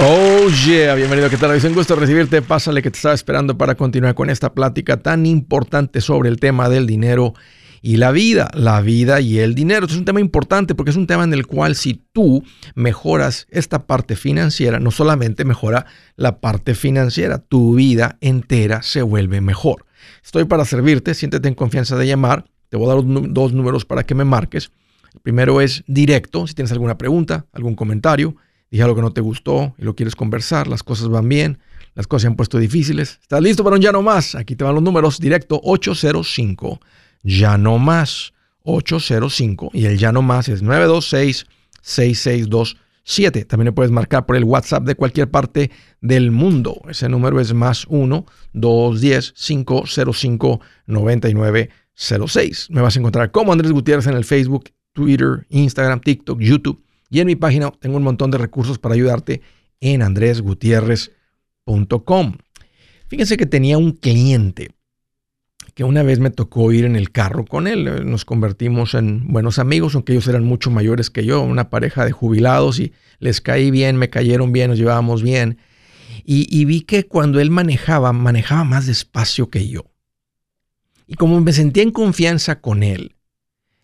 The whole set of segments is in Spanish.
Oh yeah, bienvenido, ¿qué tal? Es un gusto recibirte. Pásale que te estaba esperando para continuar con esta plática tan importante sobre el tema del dinero y la vida, la vida y el dinero. Es un tema importante porque es un tema en el cual si tú mejoras esta parte financiera, no solamente mejora la parte financiera, tu vida entera se vuelve mejor. Estoy para servirte, siéntete en confianza de llamar. Te voy a dar dos números para que me marques. El primero es directo, si tienes alguna pregunta, algún comentario, dije algo que no te gustó y lo quieres conversar, las cosas van bien, las cosas se han puesto difíciles. ¿Estás listo para un ya no más? Aquí te van los números directo 805 ya no más 805 y el ya no más es 926 6627. También le puedes marcar por el WhatsApp de cualquier parte del mundo. Ese número es más 1 210 505 9906. Me vas a encontrar como Andrés Gutiérrez en el Facebook, Twitter, Instagram, TikTok, YouTube y en mi página tengo un montón de recursos para ayudarte en andresgutierrez.com. Fíjense que tenía un cliente que una vez me tocó ir en el carro con él. Nos convertimos en buenos amigos, aunque ellos eran mucho mayores que yo, una pareja de jubilados y les caí bien, me cayeron bien, nos llevábamos bien. Y, vi que cuando él manejaba, manejaba más despacio que yo. Y como me sentía en confianza con él,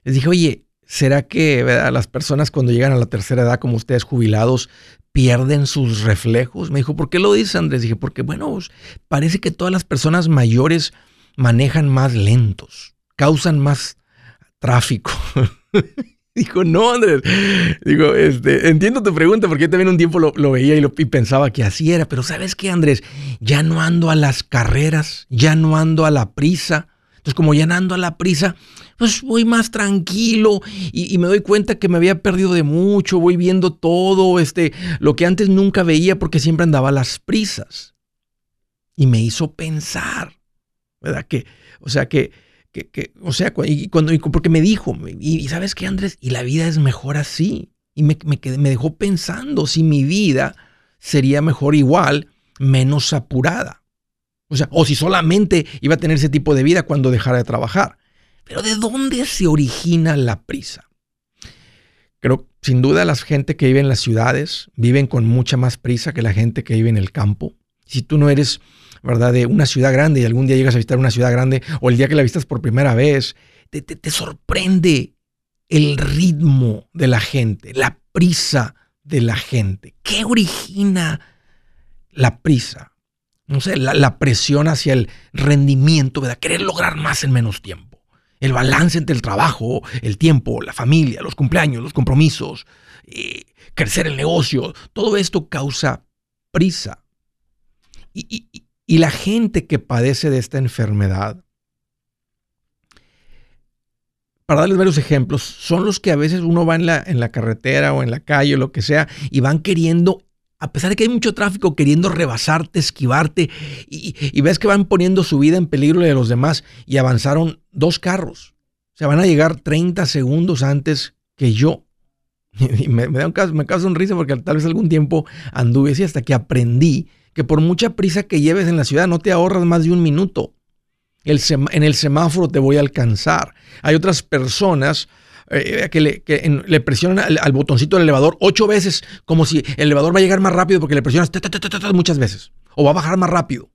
les dije, oye, ¿será que las personas cuando llegan a la tercera edad como ustedes jubilados pierden sus reflejos? Me dijo, ¿por qué lo dices, Andrés? Dije, porque bueno, parece que todas las personas mayores manejan más lentos, causan más tráfico. Dijo, no, Andrés. Digo, este, entiendo tu pregunta porque yo también un tiempo lo, veía y, y pensaba que así era. Pero ¿sabes qué, Andrés? Ya no ando a las carreras, ya no ando a la prisa. Entonces, como ya no ando a la prisa, pues voy más tranquilo y, y, me doy cuenta que me había perdido de mucho. Voy viendo todo, este, lo que antes nunca veía porque siempre andaba a las prisas. Y me hizo pensar. ¿verdad? Que, o sea, que, que, o sea, y cuando, porque me dijo, y, sabes qué, Andrés, y la vida es mejor así. Y me, me, me dejó pensando si mi vida sería mejor igual, menos apurada. O sea, o si solamente iba a tener ese tipo de vida cuando dejara de trabajar. Pero ¿de dónde se origina la prisa? Creo, sin duda, la gente que vive en las ciudades viven con mucha más prisa que la gente que vive en el campo. Si tú no eres ¿verdad? De una ciudad grande y algún día llegas a visitar una ciudad grande o el día que la visitas por primera vez, te, te, sorprende el ritmo de la gente, la prisa de la gente. ¿Qué origina la prisa? No sé, la, presión hacia el rendimiento, ¿verdad? Querer lograr más en menos tiempo. El balance entre el trabajo, el tiempo, la familia, los cumpleaños, los compromisos, eh, crecer el negocio. Todo esto causa prisa. y, y la gente que padece de esta enfermedad, para darles varios ejemplos, son los que a veces uno va en la, en la carretera o en la calle o lo que sea y van queriendo, a pesar de que hay mucho tráfico, queriendo rebasarte, esquivarte y, ves que van poniendo su vida en peligro de los demás y avanzaron dos carros. O sea, van a llegar 30 segundos antes que yo. Y me, da un caso, me causa un risa porque tal vez algún tiempo anduve así hasta que aprendí que por mucha prisa que lleves en la ciudad no te ahorras más de un minuto. en el semáforo te voy a alcanzar. Hay otras personas eh, que, le, presionan al, botoncito del elevador ocho veces, como si el elevador va a llegar más rápido porque le presionas muchas veces, o va a bajar más rápido.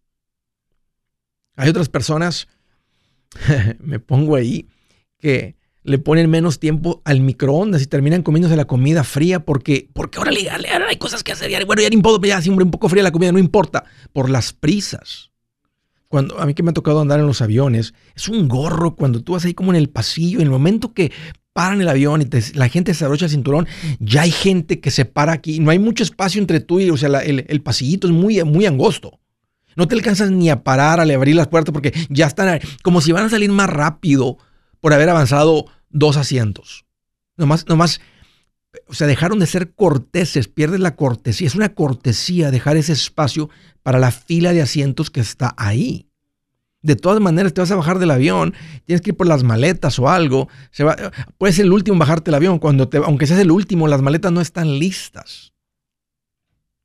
Hay otras personas, me pongo ahí, que le ponen menos tiempo al microondas y terminan comiéndose la comida fría porque, porque ahora, hay cosas que hacer. bueno, ya ni puedo, ya siempre un poco fría la comida, no importa. Por las prisas. Cuando, a mí que me ha tocado andar en los aviones, es un gorro cuando tú vas ahí como en el pasillo, en el momento que paran el avión y la gente se abrocha el cinturón, ya hay gente que se para aquí. No hay mucho espacio entre tú y, o sea, el, el, pasillito es muy, muy angosto. No te alcanzas ni a parar, a abrir las puertas porque ya están como si van a salir más rápido por haber avanzado dos asientos. Nomás, nomás, o sea, dejaron de ser corteses, pierdes la cortesía. Es una cortesía dejar ese espacio para la fila de asientos que está ahí. De todas maneras, te vas a bajar del avión, tienes que ir por las maletas o algo. Se puedes ser el último bajarte del avión. Cuando te, aunque seas el último, las maletas no están listas.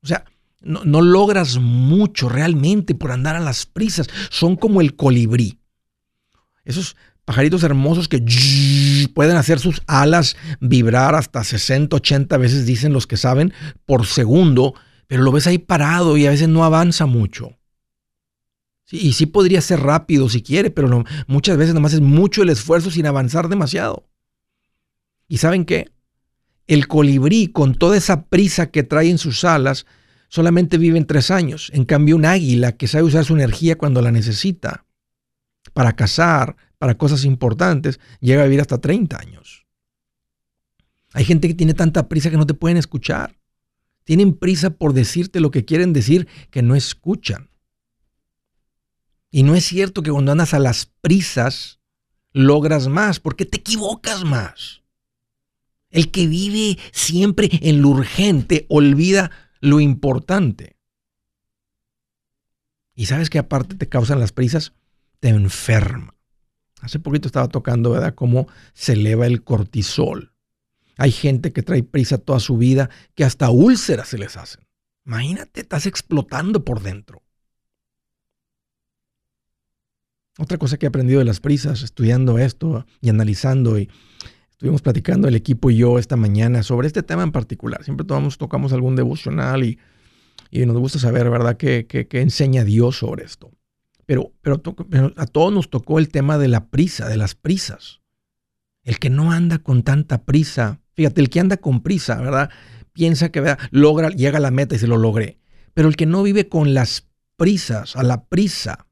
O sea, no, no logras mucho realmente por andar a las prisas. Son como el colibrí. Esos pajaritos hermosos que pueden hacer sus alas vibrar hasta 60, 80 veces, dicen los que saben, por segundo, pero lo ves ahí parado y a veces no avanza mucho. Y sí podría ser rápido si quiere, pero muchas veces nomás es mucho el esfuerzo sin avanzar demasiado. ¿Y saben qué? El colibrí, con toda esa prisa que trae en sus alas, solamente vive en tres años. En cambio, un águila que sabe usar su energía cuando la necesita, para cazar, para cosas importantes, llega a vivir hasta 30 años. Hay gente que tiene tanta prisa que no te pueden escuchar. Tienen prisa por decirte lo que quieren decir que no escuchan. Y no es cierto que cuando andas a las prisas logras más, porque te equivocas más. El que vive siempre en lo urgente olvida lo importante. Y sabes que aparte te causan las prisas, te enferma. Hace poquito estaba tocando, ¿verdad?, cómo se eleva el cortisol. Hay gente que trae prisa toda su vida que hasta úlceras se les hacen. Imagínate, estás explotando por dentro. Otra cosa que he aprendido de las prisas, estudiando esto y analizando, y estuvimos platicando el equipo y yo esta mañana sobre este tema en particular. Siempre tocamos algún devocional y, nos gusta saber, ¿verdad?, qué, enseña Dios sobre esto. Pero, pero, a todos nos tocó el tema de la prisa, de las prisas. El que no anda con tanta prisa, fíjate, el que anda con prisa, ¿verdad? Piensa que logra, llega a la meta y se lo logré. Pero el que no vive con las prisas, a la prisa,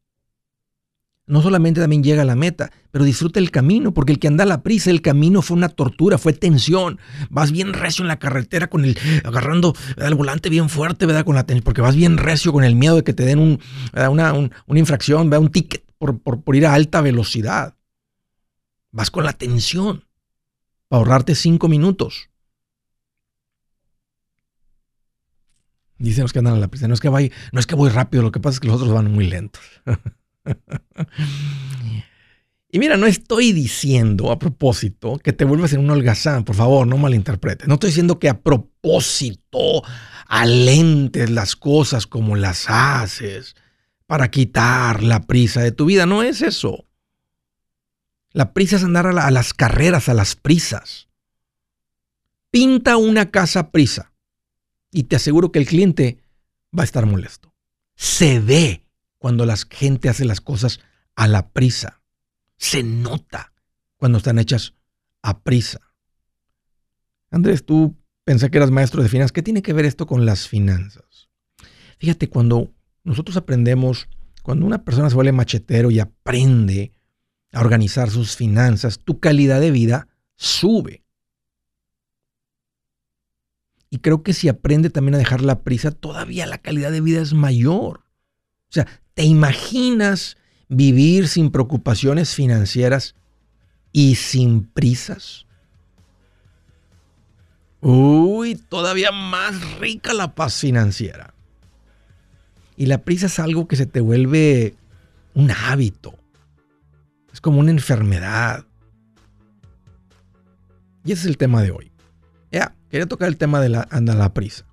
no solamente también llega a la meta, pero disfruta el camino, porque el que anda a la prisa, el camino fue una tortura, fue tensión. Vas bien recio en la carretera con el agarrando el volante bien fuerte, ¿verdad? Con la porque vas bien recio con el miedo de que te den un, una, una, infracción, un ticket por, por, ir a alta velocidad. Vas con la tensión para ahorrarte cinco minutos. Dicen los que andan a la prisa, no es que no es que voy rápido, lo que pasa es que los otros van muy lentos. y mira, no estoy diciendo a propósito que te vuelvas en un holgazán, por favor, no malinterpretes. No estoy diciendo que a propósito alentes las cosas como las haces para quitar la prisa de tu vida. No es eso. La prisa es andar a, a las carreras, a las prisas. Pinta una casa prisa y te aseguro que el cliente va a estar molesto. Se ve cuando la gente hace las cosas a la prisa. Se nota cuando están hechas a prisa. Andrés, tú pensé que eras maestro de finanzas. ¿Qué tiene que ver esto con las finanzas? Fíjate, cuando nosotros aprendemos, cuando una persona se vuelve machetero y aprende a organizar sus finanzas, tu calidad de vida sube. Y creo que si aprende también a dejar la prisa, todavía la calidad de vida es mayor. O sea, ¿te imaginas vivir sin preocupaciones financieras y sin prisas? Uy, todavía más rica la paz financiera. Y la prisa es algo que se te vuelve un hábito. Es como una enfermedad. Y ese es el tema de hoy. Ya, quería tocar el tema de la, anda la prisa.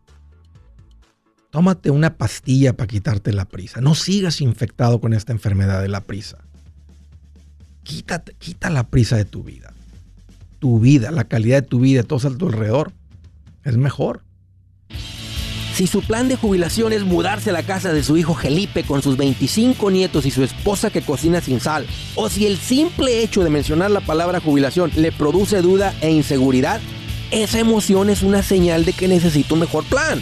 Tómate una pastilla para quitarte la prisa. No sigas infectado con esta enfermedad de la prisa. Quítate, quita la prisa de tu vida. Tu vida, la calidad de tu vida, todo a tu alrededor, es mejor. Si su plan de jubilación es mudarse a la casa de su hijo Felipe con sus 25 nietos y su esposa que cocina sin sal, o si el simple hecho de mencionar la palabra jubilación le produce duda e inseguridad, esa emoción es una señal de que necesita un mejor plan.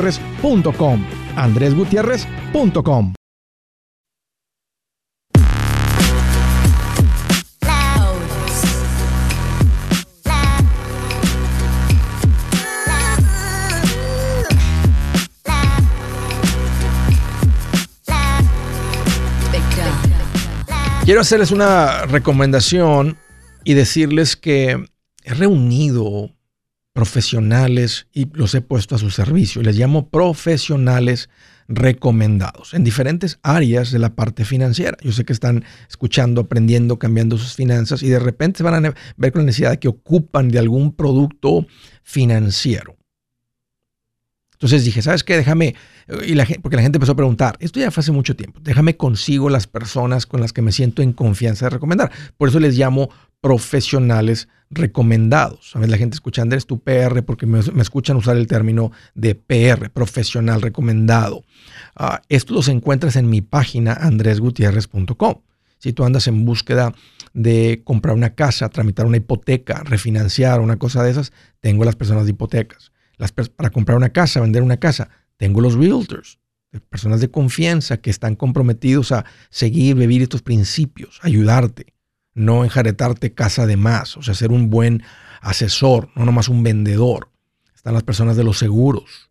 andresgutierrez.com. andresgutierrez.com. Quiero hacerles una recomendación y decirles que he reunido profesionales y los he puesto a su servicio. Les llamo profesionales recomendados en diferentes áreas de la parte financiera. Yo sé que están escuchando, aprendiendo, cambiando sus finanzas y de repente van a ver con la necesidad de que ocupan de algún producto financiero. Entonces dije, ¿sabes qué? Déjame, y porque la gente empezó a preguntar, esto ya fue hace mucho tiempo, déjame consigo las personas con las que me siento en confianza de recomendar. Por eso les llamo profesionales recomendados. A la gente escucha, Andrés, tu PR, porque me, escuchan usar el término de PR, profesional recomendado. Ah, esto los encuentras en mi página andresgutierrez.com. Si tú andas en búsqueda de comprar una casa, tramitar una hipoteca, refinanciar, una cosa de esas, tengo las personas de hipotecas para comprar una casa, vender una casa. Tengo los realtors, personas de confianza que están comprometidos a seguir, vivir estos principios, ayudarte, no enjaretarte casa de más, o sea, ser un buen asesor, no nomás un vendedor. Están las personas de los seguros,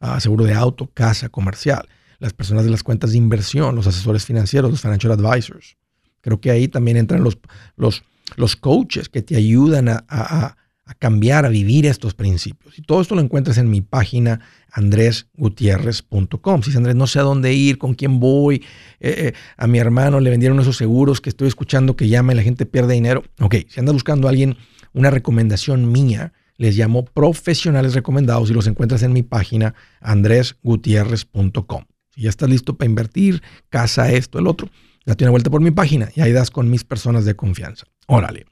ah, seguro de auto, casa, comercial, las personas de las cuentas de inversión, los asesores financieros, los financial advisors. Creo que ahí también entran los, los, los coaches que te ayudan a a cambiar, a vivir estos principios. Y todo esto lo encuentras en mi página andresgutierrez.com. Si Andrés, no sé a dónde ir, con quién voy, eh, eh, a mi hermano le vendieron esos seguros que estoy escuchando que llama y la gente pierde dinero. Ok, si anda buscando a alguien una recomendación mía, les llamo profesionales recomendados y los encuentras en mi página andresgutierrez.com. Si ya estás listo para invertir, casa, esto, el otro, date una vuelta por mi página y ahí das con mis personas de confianza. Órale.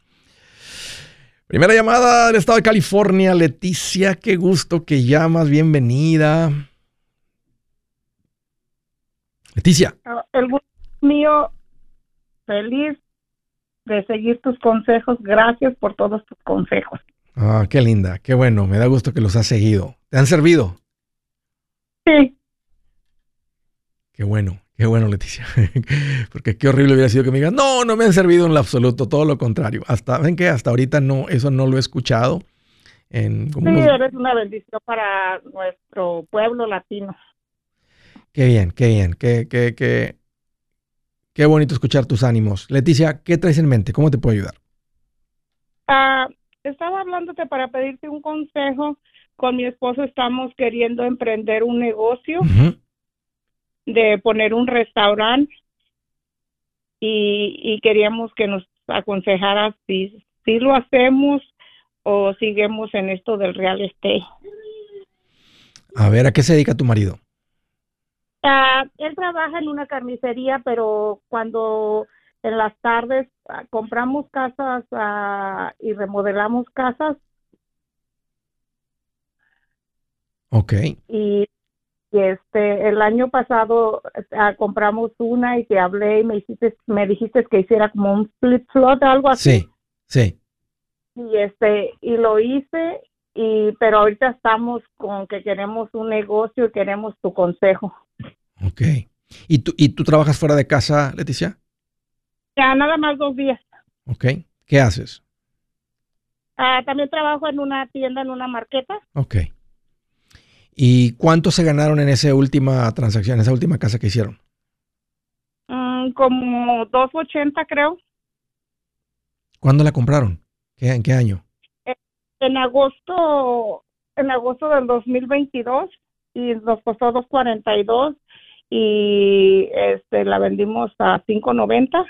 Primera llamada del estado de California, Leticia, qué gusto que llamas, bienvenida. Leticia. Ah, el gusto mío, feliz de seguir tus consejos, gracias por todos tus consejos. Ah, qué linda, qué bueno, me da gusto que los has seguido. ¿Te han servido? Sí. Qué bueno. Qué bueno, Leticia. Porque qué horrible hubiera sido que me digas, no, no me han servido en lo absoluto, todo lo contrario. Hasta, ven que hasta ahorita no, eso no lo he escuchado. En, sí, eres una bendición para nuestro pueblo latino. Qué bien, qué bien, qué, qué, qué, qué bonito escuchar tus ánimos. Leticia, ¿qué traes en mente? ¿Cómo te puedo ayudar? Ah, estaba hablándote para pedirte un consejo. Con mi esposo estamos queriendo emprender un negocio de poner un restaurante y, queríamos que nos aconsejara si, si lo hacemos o seguimos en esto del real estate. A ver, ¿a qué se dedica tu marido? Ah, él trabaja en una carnicería, pero cuando en las tardes ah, compramos casas ah, y remodelamos casas. Ok. Y este el año pasado ah, compramos una y te hablé y me hiciste me dijiste que hiciera como un flip flop algo así. Sí sí. Y este y lo hice y pero ahorita estamos con que queremos un negocio y queremos tu consejo. Ok. y tú y tú trabajas fuera de casa Leticia ya nada más dos días. Ok. qué haces ah, también trabajo en una tienda en una marqueta. Ok. ¿Y cuánto se ganaron en esa última transacción, en esa última casa que hicieron? Mm, como 280 creo. ¿Cuándo la compraron? ¿En qué año? En, agosto, en agosto del 2022 y nos costó 242 y este la vendimos a 5.90.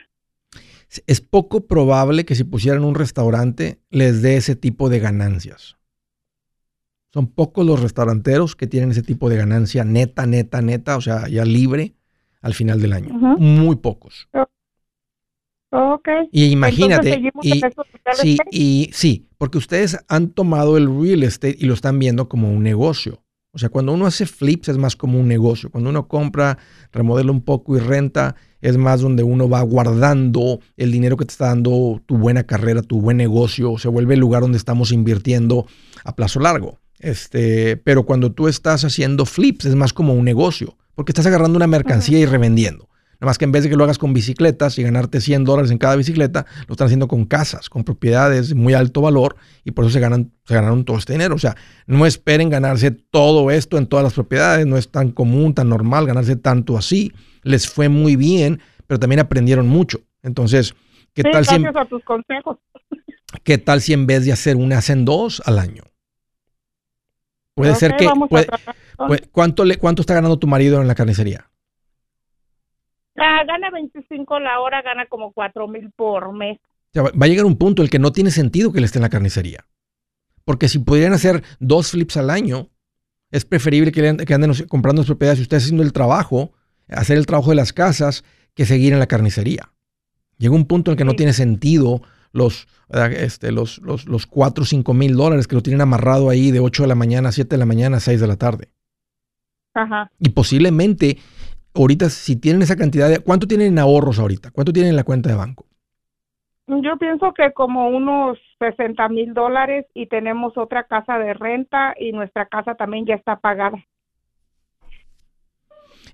Es poco probable que si pusieran un restaurante les dé ese tipo de ganancias. Son pocos los restauranteros que tienen ese tipo de ganancia neta, neta, neta, o sea, ya libre al final del año. Muy pocos. Okay. Y imagínate, y, sí, y sí, porque ustedes han tomado el real estate y lo están viendo como un negocio. O sea, cuando uno hace flips es más como un negocio. Cuando uno compra, remodela un poco y renta, es más donde uno va guardando el dinero que te está dando tu buena carrera, tu buen negocio. Se vuelve el lugar donde estamos invirtiendo a plazo largo. Este, pero cuando tú estás haciendo flips es más como un negocio, porque estás agarrando una mercancía y revendiendo. Nada más que en vez de que lo hagas con bicicletas y ganarte 100 dólares en cada bicicleta, lo están haciendo con casas, con propiedades de muy alto valor y por eso se, ganan, se ganaron todo este dinero. O sea, no esperen ganarse todo esto en todas las propiedades, no es tan común, tan normal ganarse tanto así. Les fue muy bien, pero también aprendieron mucho. Entonces, ¿qué tal si en, a tus consejos. ¿Qué tal si en vez de hacer una hacen dos al año? Puede ser que ¿cuánto le cuánto está ganando tu marido en la carnicería? Ah, gana 25 la hora, gana como 4 mil por mes. va a llegar un punto en el que no tiene sentido que él esté en la carnicería. Porque si pudieran hacer dos flips al año, es preferible que, anden comprando las propiedades y usted haciendo el trabajo, hacer el trabajo de las casas, que seguir en la carnicería. Llega un punto en el que no tiene sentido los, este, los, los, los 4 o 5 mil dólares que lo tienen amarrado ahí de 8 de la mañana, 7 de la mañana, 6 de la tarde. Ajá. Y posiblemente ahorita si tienen esa cantidad de... ¿Cuánto tienen en ahorros ahorita? ¿Cuánto tienen en la cuenta de banco? Yo pienso que como unos 60 mil dólares y tenemos otra casa de renta y nuestra casa también ya está pagada.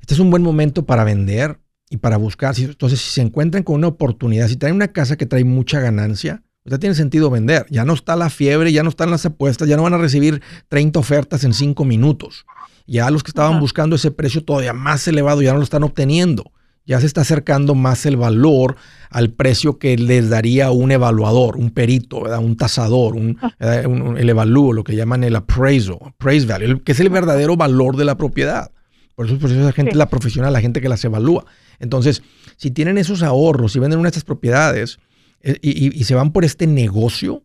Este es un buen momento para vender y para buscar. Entonces, si se encuentran con una oportunidad, si traen una casa que trae mucha ganancia, ya tiene sentido vender. Ya no está la fiebre, ya no están las apuestas, ya no van a recibir 30 ofertas en 5 minutos. Ya los que estaban buscando ese precio todavía más elevado ya no lo están obteniendo. Ya se está acercando más el valor al precio que les daría un evaluador, un perito, un tasador, un, el evalúo, lo que llaman el appraisal, appraise value, que es el verdadero valor de la propiedad. Por eso, por eso esa gente es la profesional, la gente que las evalúa. Entonces, si tienen esos ahorros y venden una de estas propiedades eh, y, se van por este negocio,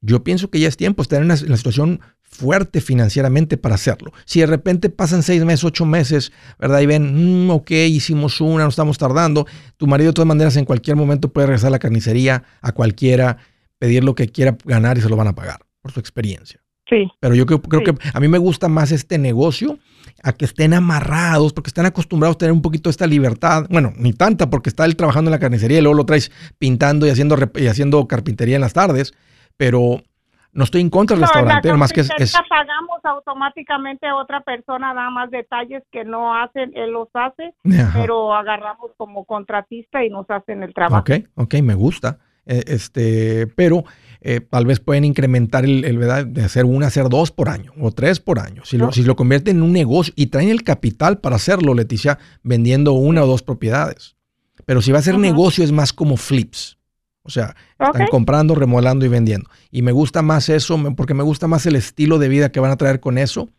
yo pienso que ya es tiempo, estar en una, situación fuerte financieramente para hacerlo. Si de repente pasan seis meses, ocho meses, ¿verdad? Y ven, mm, ok, hicimos una, no estamos tardando. Tu marido de todas maneras en cualquier momento puede regresar a la carnicería, a cualquiera, pedir lo que quiera ganar y se lo van a pagar por su experiencia. Sí. Pero yo creo, creo que a mí me gusta más este negocio a que estén amarrados, porque están acostumbrados a tener un poquito esta libertad. Bueno, ni tanta, porque está él trabajando en la carnicería y luego lo traes pintando y haciendo, y haciendo carpintería en las tardes. Pero no estoy en contra del restaurante, más que es, pagamos automáticamente a otra persona, nada más detalles que no hacen, él los hace, pero agarramos como contratista y nos hacen el trabajo. Ok, ok, me gusta. Eh, este, pero eh, tal vez pueden incrementar el, ¿verdad? de hacer una, hacer dos por año o tres por año. Si lo, si lo convierten en un negocio y traen el capital para hacerlo, Leticia, vendiendo una o dos propiedades. Pero si va a ser negocio es más como flips. O sea, están comprando, remodelando y vendiendo. Y me gusta más eso porque me gusta más el estilo de vida que van a traer con eso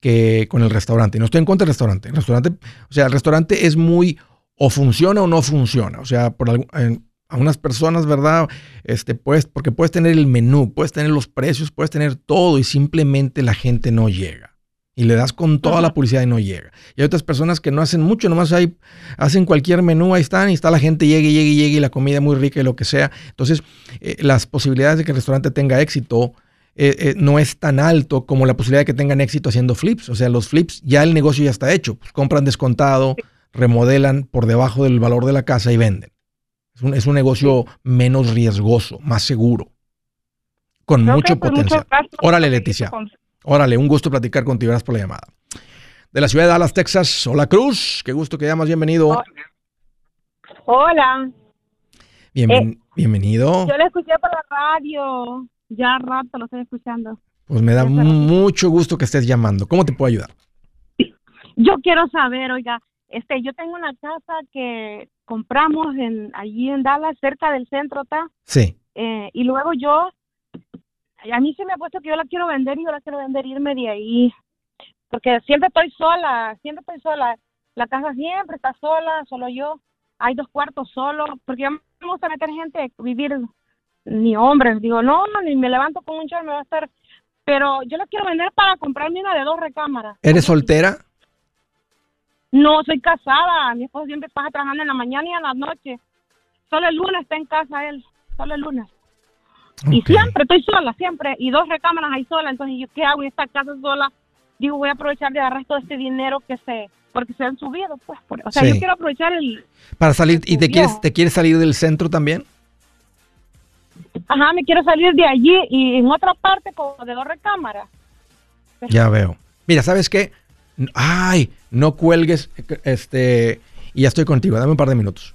que con el restaurante. No estoy en contra del restaurante. El restaurante, o sea, el restaurante es muy o funciona o no funciona. O sea, por a unas personas, ¿verdad? Este, pues, porque puedes tener el menú, puedes tener los precios, puedes tener todo y simplemente la gente no llega y le das con toda la publicidad y no llega. Y hay otras personas que no hacen mucho, nomás hay, hacen cualquier menú, ahí están, y está la gente, llegue, llegue, llegue, y la comida muy rica y lo que sea. Entonces, eh, las posibilidades de que el restaurante tenga éxito eh, eh, no es tan alto como la posibilidad de que tengan éxito haciendo flips. O sea, los flips, ya el negocio ya está hecho. Pues compran descontado, remodelan por debajo del valor de la casa y venden. Es un, es un negocio menos riesgoso, más seguro, con mucho potencial. Órale, Leticia. Órale, un gusto platicar contigo. Gracias por la llamada. De la ciudad de Dallas, Texas. Hola, Cruz. Qué gusto que llamas. Bienvenido. Hola. Eh, bienvenido. Yo lo escuché por la radio. Ya rato lo estoy escuchando. Pues me da mucho gusto que estés llamando. ¿Cómo te puedo ayudar? Yo quiero saber, oiga, este, yo tengo una casa que compramos en allí en Dallas, cerca del centro, ¿está? Sí. Eh, y luego yo a mí se me ha puesto que yo la quiero vender y yo la quiero vender irme de ahí. Porque siempre estoy sola, siempre estoy sola. La casa siempre está sola, solo yo. Hay dos cuartos solo, porque ya me gusta meter gente, vivir ni hombres. Digo, no, ni me levanto con un chorro, me va a estar. Pero yo la quiero vender para comprarme una de dos recámaras. ¿Eres soltera? No, soy casada. Mi esposo siempre pasa trabajando en la mañana y en la noche. Solo el lunes está en casa él. Solo el lunes. Y siempre estoy sola, siempre. Y dos recámaras ahí sola. Entonces, ¿yo qué hago? Y esta casa sola. Digo, voy a aprovechar de agarrar todo este dinero que se... Porque se han subido, pues. o sea, yo quiero aprovechar el... Para salir... ¿Y te quieres, te quieres salir del centro también? Ajá, me quiero salir de allí y en otra parte como de dos recámaras. Ya veo. Mira, ¿sabes qué? Ay, no cuelgues, este, y ya estoy contigo, dame un par de minutos.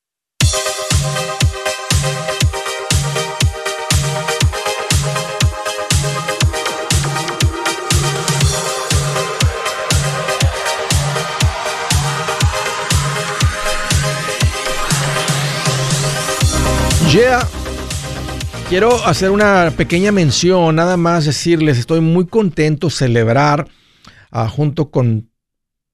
Yeah. Quiero hacer una pequeña mención, nada más decirles, estoy muy contento celebrar ah, junto con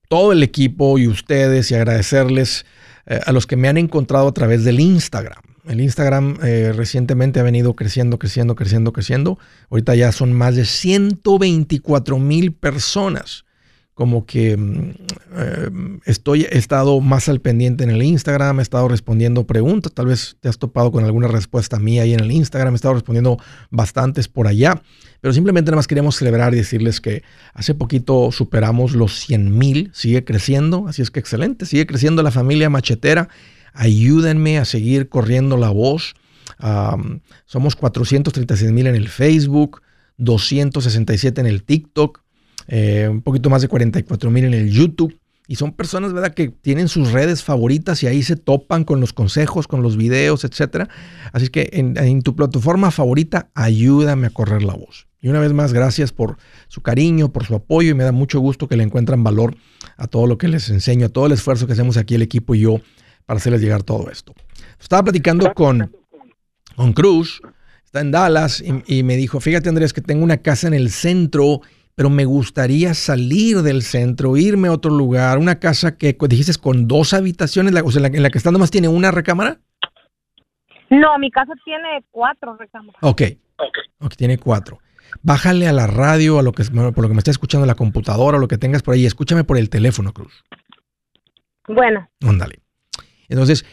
todo el equipo y ustedes y agradecerles eh, a los que me han encontrado a través del Instagram. El Instagram eh, recientemente ha venido creciendo, creciendo, creciendo, creciendo. Ahorita ya son más de 124 mil personas como que mm, eh, estoy, he estado más al pendiente en el Instagram, he estado respondiendo preguntas, tal vez te has topado con alguna respuesta mía ahí en el Instagram, he estado respondiendo bastantes por allá, pero simplemente nada más queremos celebrar y decirles que hace poquito superamos los 100 mil, sigue creciendo, así es que excelente, sigue creciendo la familia machetera, ayúdenme a seguir corriendo la voz, somos 436 mil en el Facebook, 267 en el TikTok, eh, un poquito más de 44 mil en el YouTube. Y son personas, ¿verdad?, que tienen sus redes favoritas y ahí se topan con los consejos, con los videos, etc. Así que en, tu plataforma favorita, ayúdame a correr la voz. Y una vez más, gracias por su cariño, por su apoyo y me da mucho gusto que le encuentran valor a todo lo que les enseño, a todo el esfuerzo que hacemos aquí el equipo y yo para hacerles llegar todo esto. Estaba platicando con, con Cruz, está en Dallas y, y me dijo, fíjate Andrés que tengo una casa en el centro pero me gustaría salir del centro, irme a otro lugar, una casa que dijiste con dos habitaciones, o sea, en la, que está nomás tiene una recámara. No, mi casa tiene cuatro recámaras. Ok, ok, tiene cuatro. Bájale a la radio, a lo que por lo que me está escuchando la computadora, o lo que tengas por ahí, escúchame por el teléfono, Cruz. Bueno. Ándale. Entonces,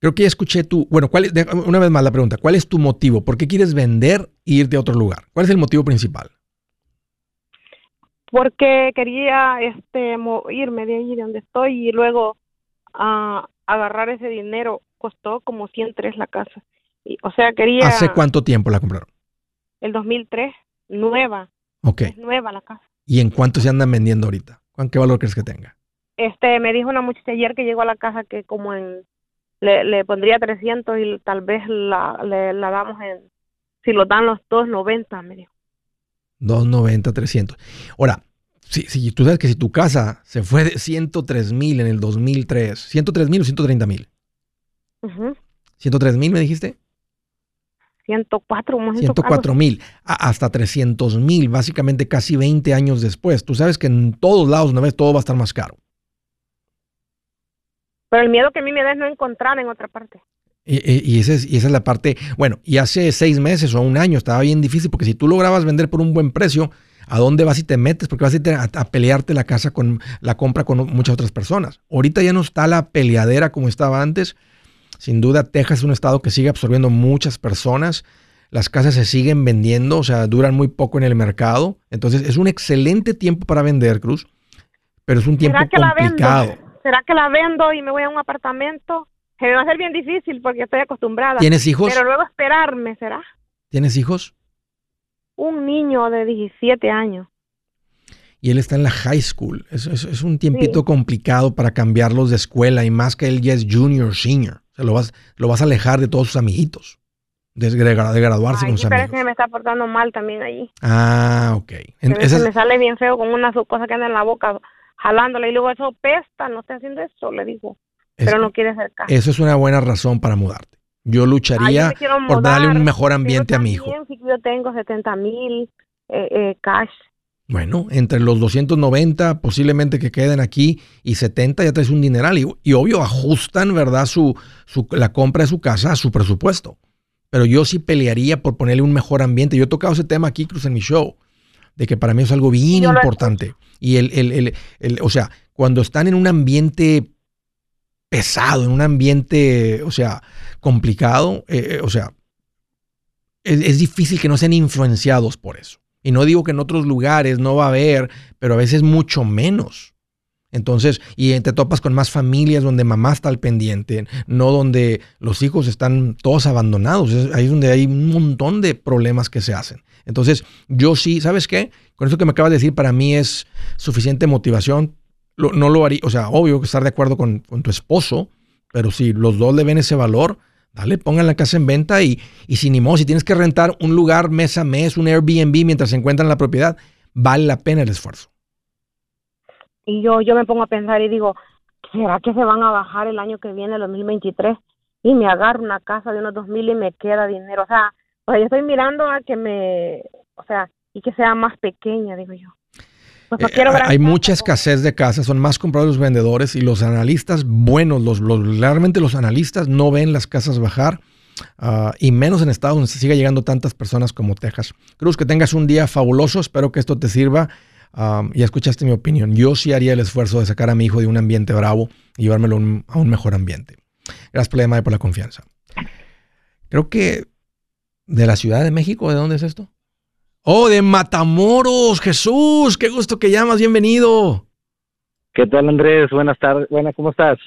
creo que ya escuché tu, bueno, ¿cuál, una vez más la pregunta, ¿cuál es tu motivo? ¿Por qué quieres vender e irte a otro lugar? ¿Cuál es el motivo principal? Porque quería este irme de allí de donde estoy y luego uh, agarrar ese dinero costó como 103 la casa. Y, o sea, quería ¿Hace cuánto tiempo la compraron? El 2003, nueva. Ok. nueva la casa. ¿Y en cuánto se andan vendiendo ahorita? ¿Qué valor crees que tenga? Este, me dijo una muchacha ayer que llegó a la casa que como en le, le pondría 300 y tal vez la, le, la damos en si lo dan los 290, me dijo. 290, 300. Ahora, si, si, tú sabes que si tu casa se fue de 103 mil en el 2003, 103 mil o 130 mil. 103 mil me dijiste. 104, 104 mil, hasta 300 mil, básicamente casi 20 años después. Tú sabes que en todos lados una vez todo va a estar más caro. Pero el miedo que a mí me da es no encontrar en otra parte. Y, esa es, y, esa es, la parte, bueno, y hace seis meses o un año estaba bien difícil porque si tú lograbas vender por un buen precio, ¿A dónde vas y te metes? Porque vas a ir a, a, pelearte la casa con la compra con muchas otras personas. Ahorita ya no está la peleadera como estaba antes. Sin duda, Texas es un estado que sigue absorbiendo muchas personas. Las casas se siguen vendiendo, o sea, duran muy poco en el mercado. Entonces, es un excelente tiempo para vender, Cruz, pero es un tiempo complicado. ¿Será que la vendo y me voy a un apartamento? Se me va a ser bien difícil porque estoy acostumbrada. ¿Tienes hijos? Pero luego esperarme, ¿será? ¿Tienes hijos? Un niño de 17 años. Y él está en la high school. Es, es, un tiempito complicado para cambiarlos de escuela y más que él ya es junior, senior. O sea, lo vas, lo vas a alejar de todos sus amiguitos. De, de, graduarse con sus amigos. que me está portando mal también allí. Ah, ok. Esa me sale bien feo con una cosa que anda en la boca jalándole y luego eso pesta, no estoy haciendo eso, le digo. Pero no quiere hacer caso. Eso es una buena razón para mudarte. Yo lucharía por darle un mejor ambiente a mi hijo. yo tengo 70 mil eh, eh, cash. Bueno, entre los 290 posiblemente que queden aquí y 70 ya traes un dineral. Y, y obvio, ajustan, ¿verdad? Su, su, la compra de su casa a su presupuesto. Pero yo sí pelearía por ponerle un mejor ambiente. Yo he tocado ese tema aquí, Cruz, en mi show, de que para mí es algo bien importante. Y el, el, el, el, o sea, cuando están en un ambiente pesado, en un ambiente, o sea, complicado, eh, o sea, es, es, difícil que no sean influenciados por eso. Y no digo que en otros lugares no va a haber, pero a veces mucho menos. Entonces, y te topas con más familias donde mamá está al pendiente, no donde los hijos están todos abandonados. ahí es donde hay un montón de problemas que se hacen. Entonces, yo sí, ¿sabes qué? Con eso que me acabas de decir, para mí es suficiente motivación. No lo haría, o sea, obvio que estar de acuerdo con, tu esposo, pero si los dos le ven ese valor, dale, pongan la casa en venta y, y si ni modo, si tienes que rentar un lugar mes a mes, un Airbnb mientras se encuentran la propiedad, vale la pena el esfuerzo. Y yo, yo me pongo a pensar y digo, ¿será que se van a bajar el año que viene, el 2023? Y me agarro una casa de unos 2000 y me queda dinero. O sea, o sea, yo estoy mirando a que me, o sea, y que sea más pequeña, digo yo. Pues no quiero eh, hay mucha escasez de casas, son más comprados los vendedores y los analistas buenos, los, los realmente los analistas no ven las casas bajar. Uh, y menos en estados donde se llegando tantas personas como Texas. Cruz, que tengas un día fabuloso, espero que esto te sirva. Um, ya escuchaste mi opinión. Yo sí haría el esfuerzo de sacar a mi hijo de un ambiente bravo y llevármelo un, a un mejor ambiente. Gracias por la llamada y por la confianza. Creo que ¿De la Ciudad de México? ¿De dónde es esto? Oh, de Matamoros, Jesús, qué gusto que llamas, bienvenido. ¿Qué tal Andrés? Buenas tardes, buena, ¿cómo estás?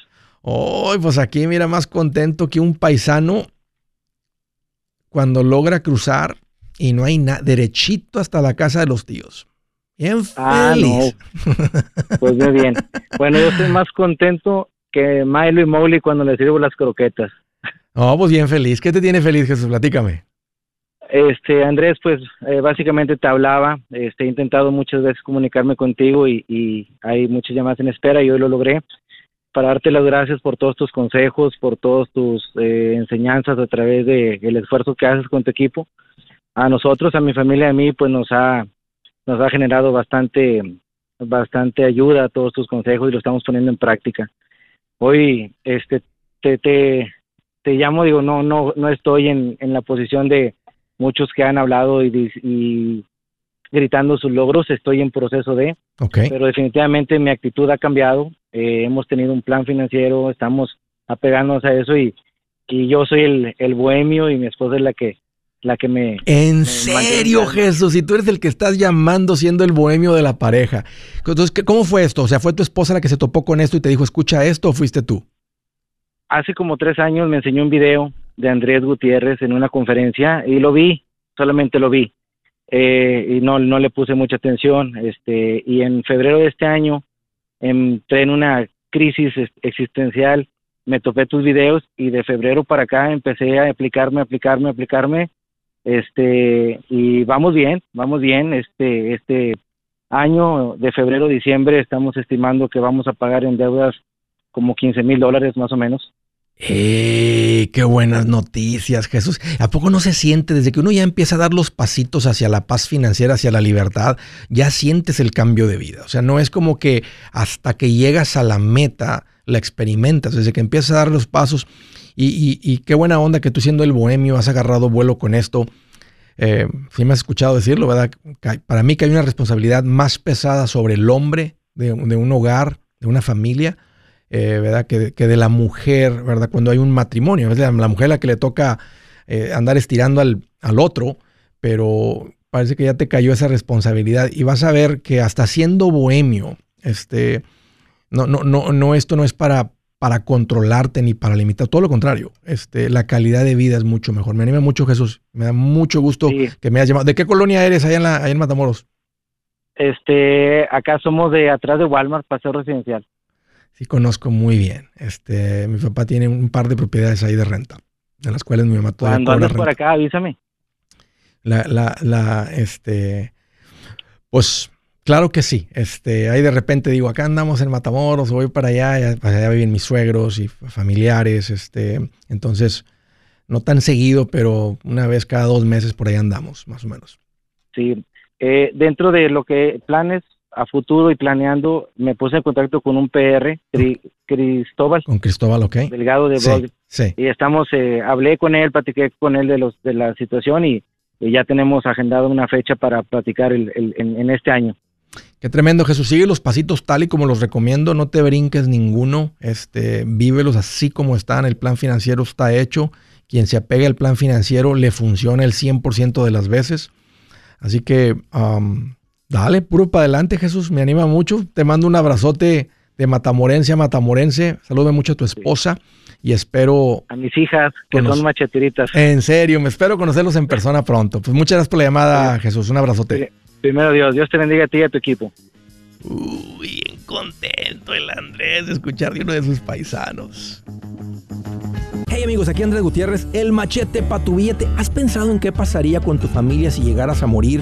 Oh, pues aquí mira más contento que un paisano cuando logra cruzar y no hay nada, derechito hasta la casa de los tíos. Bien ah, feliz. Pues muy bien. Bueno, yo estoy más contento que Milo y Molly cuando les sirvo las croquetas. Oh, pues bien feliz. ¿Qué te tiene feliz, Jesús? Platícame. Este, Andrés, pues eh, básicamente te hablaba, este, he intentado muchas veces comunicarme contigo y, hay muchas llamadas en espera y hoy lo logré para darte las gracias por todos tus consejos, por todas tus eh, enseñanzas a través de el esfuerzo que haces con tu equipo. A nosotros, a mi familia, a mí, pues nos ha nos ha generado bastante bastante ayuda a todos tus consejos y lo estamos poniendo en práctica. Hoy, este, te te, te llamo, digo, no no no estoy en, en la posición de muchos que han hablado y, gritando sus logros, estoy en proceso de, pero definitivamente mi actitud ha cambiado, eh, hemos tenido un plan financiero, estamos apegándonos a eso y, y yo soy el, el bohemio y mi esposa es la que la que me... ¿En serio, Jesús? Y tú eres el que estás llamando siendo el bohemio de la pareja. Entonces, ¿cómo fue esto? O sea, ¿fue tu esposa la que se topó con esto y te dijo, escucha esto o fuiste tú? Hace como tres años me enseñó un video de Andrés Gutiérrez en una conferencia y lo vi, solamente lo vi. Eh, y no, no le puse mucha atención. Este, y en febrero de este año entré en una crisis existencial, me topé tus videos y de febrero para acá empecé a aplicarme, aplicarme, aplicarme. Este, y vamos bien, vamos bien. Este, este año de febrero, diciembre, estamos estimando que vamos a pagar en deudas como 15 mil dólares más o menos. ¡Eh! ¡Qué buenas noticias, Jesús! ¿A poco no se siente desde que uno ya empieza a dar los pasitos hacia la paz financiera, hacia la libertad, ya sientes el cambio de vida? O sea, no es como que hasta que llegas a la meta la experimentas, desde que empiezas a dar los pasos. Y qué buena onda que tú siendo el bohemio has agarrado vuelo con esto. eh, si me has escuchado decirlo, ¿verdad? Para mí que hay una responsabilidad más pesada sobre el hombre de, un hogar, de una familia, eh, ¿verdad? Que, de la mujer, ¿verdad? Cuando hay un matrimonio. Es la, mujer la que le toca eh, andar estirando al, al, otro, pero parece que ya te cayó esa responsabilidad y vas a ver que hasta siendo bohemio, este, no, no, no, no, esto no es para para controlarte ni para limitar, todo lo contrario, este, la calidad de vida es mucho mejor. Me anima mucho Jesús, me da mucho gusto que me hayas llamado. ¿De qué colonia eres allá en, la, en Matamoros? Este, acá somos de atrás de Walmart, paseo residencial. Sí, conozco muy bien. Este, mi papá tiene un par de propiedades ahí de renta, de las cuales mi mamá todavía Cuando andes por acá, avísame. La, la, la, este, pues Claro que sí. Este, ahí de repente digo, acá andamos en Matamoros, voy para allá, allá viven mis suegros y familiares, este, entonces no tan seguido, pero una vez cada dos meses por ahí andamos, más o menos. Sí, eh, dentro de lo que planes a futuro y planeando, me puse en contacto con un PR, Cristóbal. Con Cristóbal, ok. Delegado de sí, sí. Y estamos, eh, hablé con él, platiqué con él de los de la situación y, ya tenemos agendado una fecha para platicar el, en este año. Qué tremendo, Jesús. Sigue los pasitos tal y como los recomiendo. No te brinques ninguno. Este, vívelos así como están. El plan financiero está hecho. Quien se apegue al plan financiero le funciona el 100% de las veces. Así que dale, puro para adelante, Jesús. Me anima mucho. Te mando un abrazote de matamorense a matamorense. Salude mucho a tu esposa y espero... A mis hijas, que son machetiritas. En serio, me espero conocerlos en persona pronto. Pues muchas gracias por la llamada, Jesús. Un abrazote. Primero Dios, Dios te bendiga a ti y a tu equipo. Uy, bien contento el Andrés de escuchar de uno de sus paisanos. Hey amigos, aquí Andrés Gutiérrez, el machete para tu billete. ¿Has pensado en qué pasaría con tu familia si llegaras a morir?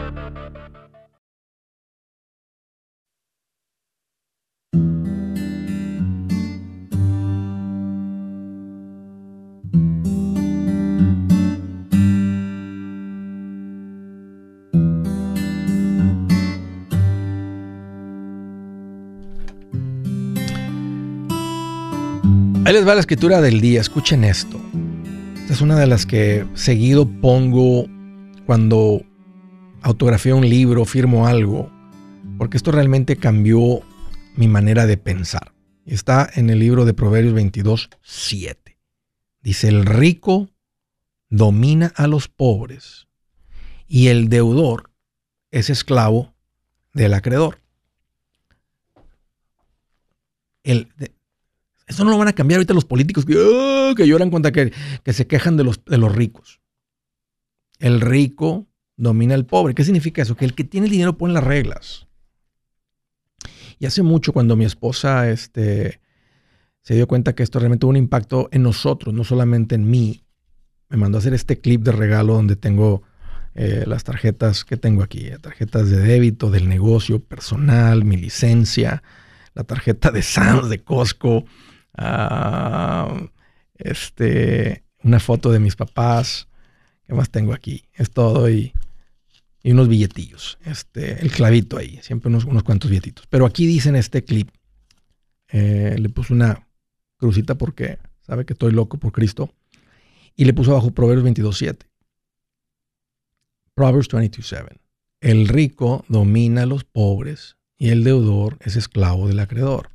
Les va la escritura del día, escuchen esto. Esta es una de las que seguido pongo cuando autografío un libro, firmo algo, porque esto realmente cambió mi manera de pensar. Está en el libro de Proverbios 22, 7. Dice, el rico domina a los pobres y el deudor es esclavo del acreedor. El, eso no lo van a cambiar ahorita los políticos que, ¡ah! lloran cuando que, que, se quejan de los, de los ricos. El rico domina al pobre. ¿Qué significa eso? Que el que tiene el dinero pone las reglas. Y hace mucho cuando mi esposa este, se dio cuenta que esto realmente tuvo un impacto en nosotros, no solamente en mí, me mandó a hacer este clip de regalo donde tengo eh, las tarjetas que tengo aquí, eh, tarjetas de débito del negocio personal, mi licencia, la tarjeta de Sam's, de Costco, Ah, este, una foto de mis papás. ¿Qué más tengo aquí? Es todo y, y unos billetillos. Este, el clavito ahí, siempre unos, unos cuantos billetitos. Pero aquí dice en este clip, eh, le puse una crucita porque sabe que estoy loco por Cristo. Y le puso abajo Proverbios 22.7. Proverbs 22.7. El rico domina a los pobres y el deudor es esclavo del acreedor.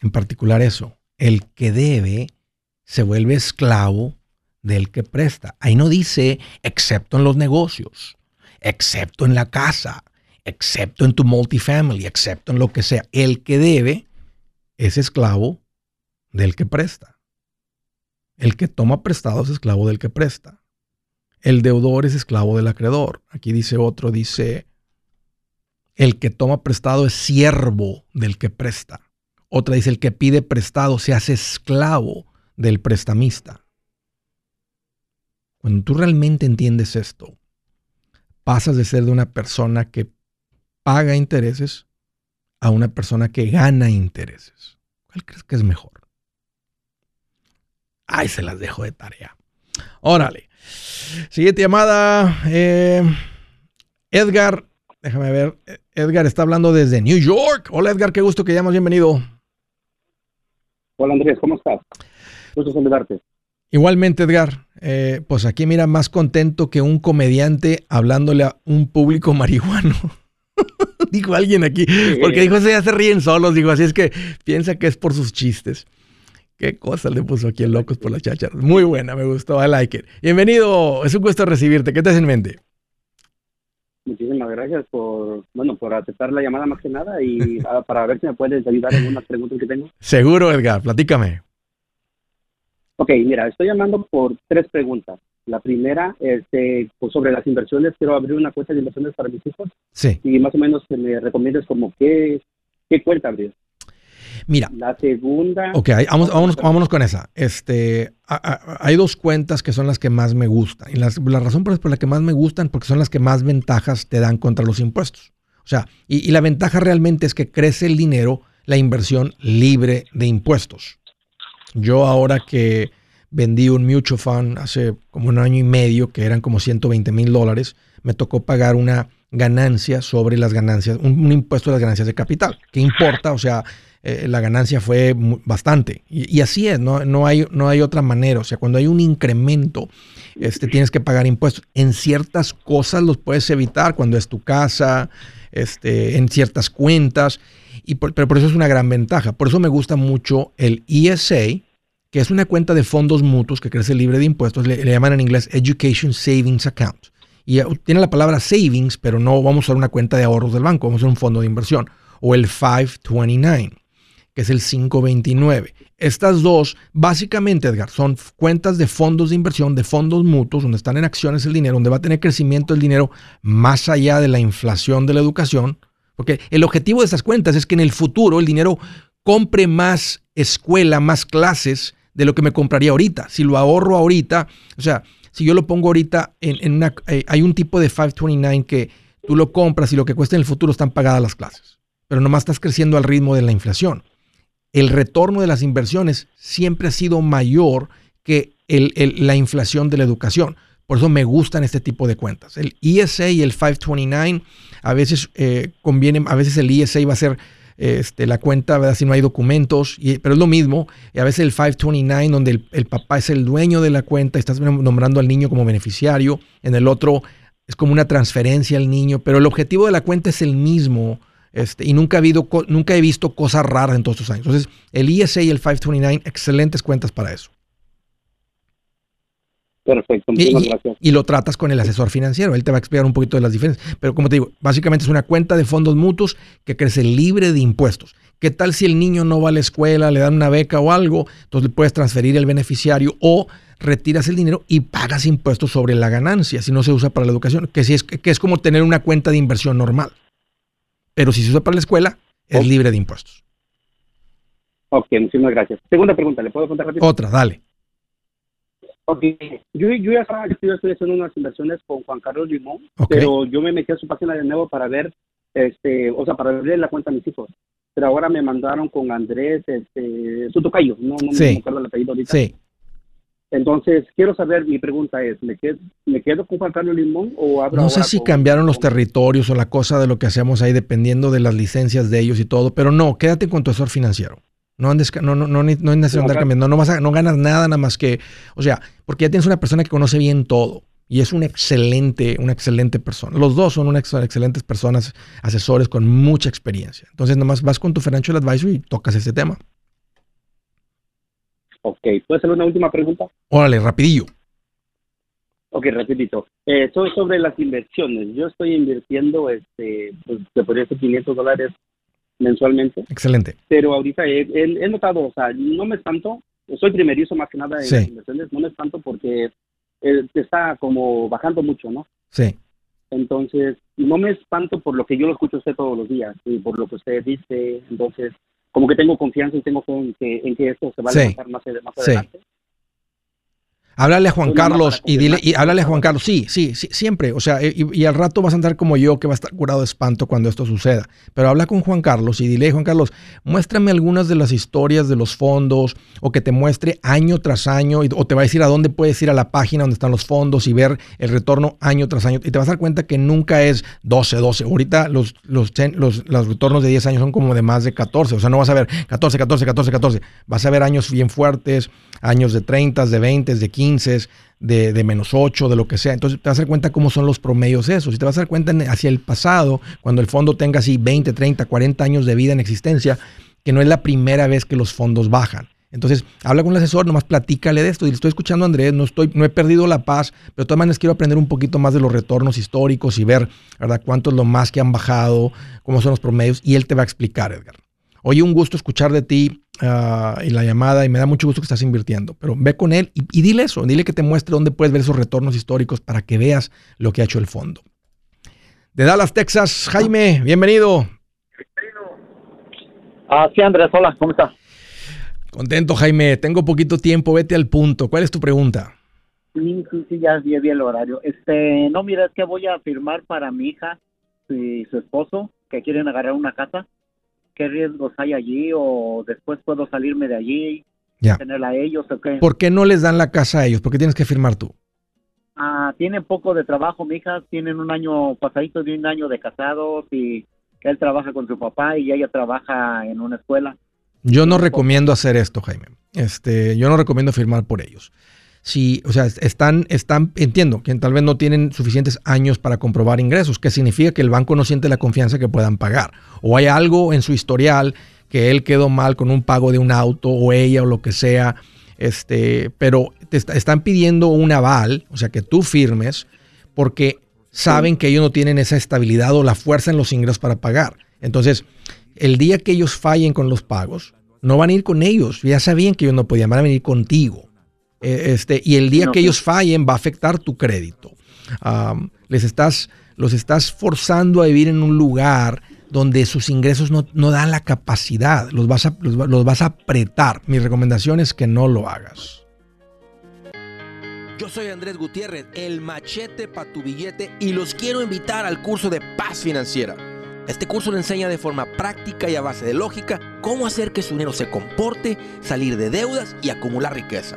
En particular eso, el que debe se vuelve esclavo del que presta. Ahí no dice excepto en los negocios, excepto en la casa, excepto en tu multifamily, excepto en lo que sea. El que debe es esclavo del que presta. El que toma prestado es esclavo del que presta. El deudor es esclavo del acreedor. Aquí dice otro, dice, el que toma prestado es siervo del que presta. Otra dice, el que pide prestado se hace esclavo del prestamista. Cuando tú realmente entiendes esto, pasas de ser de una persona que paga intereses a una persona que gana intereses. ¿Cuál crees que es mejor? Ay, se las dejo de tarea. Órale. Siguiente llamada. Eh, Edgar, déjame ver. Edgar está hablando desde New York. Hola Edgar, qué gusto que llamas. Bienvenido. Hola Andrés, ¿cómo estás? Gusto saludarte. Igualmente, Edgar. Eh, pues aquí mira, más contento que un comediante hablándole a un público marihuano. dijo alguien aquí, porque dijo, ya se ríen solos, digo, así es que piensa que es por sus chistes. Qué cosa le puso aquí el Locos por la Cháchara. Muy buena, me gustó, I like it. Bienvenido, es un gusto recibirte. ¿Qué te hace en mente? Muchísimas gracias por, bueno, por aceptar la llamada más que nada y para ver si me puedes ayudar en unas preguntas que tengo. Seguro, Edgar, platícame. Ok, mira, estoy llamando por tres preguntas. La primera, este, pues sobre las inversiones, quiero abrir una cuenta de inversiones para mis hijos. Sí. Y más o menos que me recomiendes como qué, qué cuenta abrir. Mira. La segunda. Ok, vamos, vámonos, vámonos, con esa. Este, hay dos cuentas que son las que más me gustan. Y las, la razón por, por la que más me gustan, porque son las que más ventajas te dan contra los impuestos. O sea, y, y la ventaja realmente es que crece el dinero, la inversión libre de impuestos. Yo ahora que vendí un mutual fund hace como un año y medio, que eran como 120 mil dólares, me tocó pagar una ganancia sobre las ganancias, un, un, impuesto de las ganancias de capital. ¿Qué importa? O sea, eh, la ganancia fue bastante. Y, así es, no, no, hay, no hay otra manera. O sea, cuando hay un incremento, este, tienes que pagar impuestos. En ciertas cosas los puedes evitar, cuando es tu casa, este, en ciertas cuentas. Y pero por eso es una gran ventaja. Por eso me gusta mucho el ESA, que es una cuenta de fondos mutuos que crece libre de impuestos. Le, llaman en inglés Education Savings Account. Y tiene la palabra savings, pero no vamos a usar una cuenta de ahorros del banco, vamos a usar un fondo de inversión. O el 529 que es el 529. Estas dos, básicamente, Edgar, son cuentas de fondos de inversión, de fondos mutuos, donde están en acciones el dinero, donde va a tener crecimiento el dinero más allá de la inflación de la educación. Porque el objetivo de esas cuentas es que en el futuro el dinero compre más escuela, más clases de lo que me compraría ahorita. Si lo ahorro ahorita, o sea, si yo lo pongo ahorita en, una... Eh, hay un tipo de 529 que tú lo compras y lo que cuesta en el futuro están pagadas las clases. Pero nomás estás creciendo al ritmo de la inflación el retorno de las inversiones siempre ha sido mayor que la inflación de la educación. Por eso me gustan este tipo de cuentas. El ESA y el 529 a veces eh, conviene, a veces el ESA va a ser este, la cuenta, ¿verdad? si no hay documentos, pero es lo mismo. Y a veces el 529, donde el, papá es el dueño de la cuenta, estás nombrando al niño como beneficiario. En el otro es como una transferencia al niño, pero el objetivo de la cuenta es el mismo este, y nunca, ha habido, nunca he visto cosas raras en todos estos años. Entonces, el ISA y el 529, excelentes cuentas para eso. Perfecto, y, gracias. Y lo tratas con el asesor financiero, él te va a explicar un poquito de las diferencias. Pero como te digo, básicamente es una cuenta de fondos mutuos que crece libre de impuestos. ¿Qué tal si el niño no va a la escuela, le dan una beca o algo? Entonces le puedes transferir el beneficiario o retiras el dinero y pagas impuestos sobre la ganancia si no se usa para la educación, que, si es, que es como tener una cuenta de inversión normal. Pero si se usa para la escuela, es libre de impuestos. Ok, muchísimas gracias. Segunda pregunta, ¿le puedo contar rápido? Otra, dale. Ok, yo, yo ya estaba, yo estoy haciendo unas inversiones con Juan Carlos Limón, pero yo me metí a su página de nuevo para ver, este, o sea, para abrir la cuenta a mis hijos. Pero ahora me mandaron con Andrés, este, su tocayo, no, no me acuerdo el apellido ahorita. Sí. Entonces, quiero saber, mi pregunta es, ¿me quedo, ¿me quedo con Juan Carlos Limón o abro No sé si cambiaron los territorios o la cosa de lo que hacemos ahí dependiendo de las licencias de ellos y todo, pero no, quédate con tu asesor financiero. No, andes, no, no, no, no, es necesario andar cambiando, no, vas a, no ganas nada nada más que, o sea, porque ya tienes una persona que conoce bien todo y es un excelente, una excelente persona. Los dos son unas excelentes personas, asesores con mucha experiencia. Entonces, nomás vas con tu financial advisor y tocas ese tema. Ok, ¿puedo hacer una última pregunta? Órale, rapidillo. Ok, rapidito. Eh, sobre las inversiones. Yo estoy invirtiendo, este, pues, se podría ser 500 dólares mensualmente. Excelente. Pero ahorita he, he, notado, o sea, no me espanto, soy primerizo más que nada en las inversiones, no me espanto porque eh, está como bajando mucho, ¿no? Sí. Entonces, no me espanto por lo que yo lo escucho usted todos los días y por lo que usted dice, entonces, como que tengo confianza y tengo fe en que, en que esto se va a levantar más, más adelante. Háblale a Juan Carlos y dile, y háblale a Juan Carlos, sí, sí, sí, siempre, o sea, y, al rato vas a andar como yo que va a estar curado de espanto cuando esto suceda, pero habla con Juan Carlos y dile, Juan Carlos, muéstrame algunas de las historias de los fondos o que te muestre año tras año o te va a decir a dónde puedes ir a la página donde están los fondos y ver el retorno año tras año y te vas a dar cuenta que nunca es 12, 12, ahorita los, los, los, los retornos de 10 años son como de más de 14, o sea, no vas a ver 14, 14, 14, 14, vas a ver años bien fuertes, años de 30, de 20, de 15 de, menos 8, de lo que sea. Entonces te vas a dar cuenta cómo son los promedios esos. Y te vas a dar cuenta hacia el pasado, cuando el fondo tenga así 20, 30, 40 años de vida en existencia, que no es la primera vez que los fondos bajan. Entonces, habla con el asesor, nomás platícale de esto. Y estoy escuchando a Andrés, no, estoy, no he perdido la paz, pero de todas maneras quiero aprender un poquito más de los retornos históricos y ver, ¿verdad?, cuánto es lo más que han bajado, cómo son los promedios, y él te va a explicar, Edgar. Oye, un gusto escuchar de ti uh, y la llamada y me da mucho gusto que estás invirtiendo, pero ve con él y, dile eso, dile que te muestre dónde puedes ver esos retornos históricos para que veas lo que ha hecho el fondo. De Dallas, Texas, Jaime, bienvenido. Ah, sí, Andrés, hola, ¿cómo estás? Contento, Jaime. Tengo poquito tiempo, vete al punto. ¿Cuál es tu pregunta? Sí, sí, sí, ya vi el horario. Este, no, mira, es que voy a firmar para mi hija y su esposo que quieren agarrar una casa qué riesgos hay allí o después puedo salirme de allí, ya. tenerla a ellos o qué. ¿Por qué no les dan la casa a ellos? ¿Por qué tienes que firmar tú? Ah, tienen poco de trabajo, mi hija, tienen un año pasadito de un año de casados y él trabaja con su papá y ella trabaja en una escuela. Yo no recomiendo hacer esto, Jaime. Este, yo no recomiendo firmar por ellos si, o sea, están, están, entiendo que tal vez no tienen suficientes años para comprobar ingresos, que significa que el banco no siente la confianza que puedan pagar. O hay algo en su historial que él quedó mal con un pago de un auto o ella o lo que sea, este, pero te están pidiendo un aval, o sea, que tú firmes, porque saben que ellos no tienen esa estabilidad o la fuerza en los ingresos para pagar. Entonces, el día que ellos fallen con los pagos, no van a ir con ellos, ya sabían que ellos no podían, van a venir contigo. Eh, este, y el día que ellos fallen va a afectar tu crédito. les estás, los estás forzando a vivir en un lugar donde sus ingresos no, dan la capacidad, los vas, a, los, vas a apretar. Mi recomendación es que no lo hagas. Yo soy Andrés Gutiérrez, el machete para tu billete y los quiero invitar al curso de paz financiera. Este curso le enseña de forma práctica y a base de lógica cómo hacer que su dinero se comporte, salir de deudas y acumular riqueza.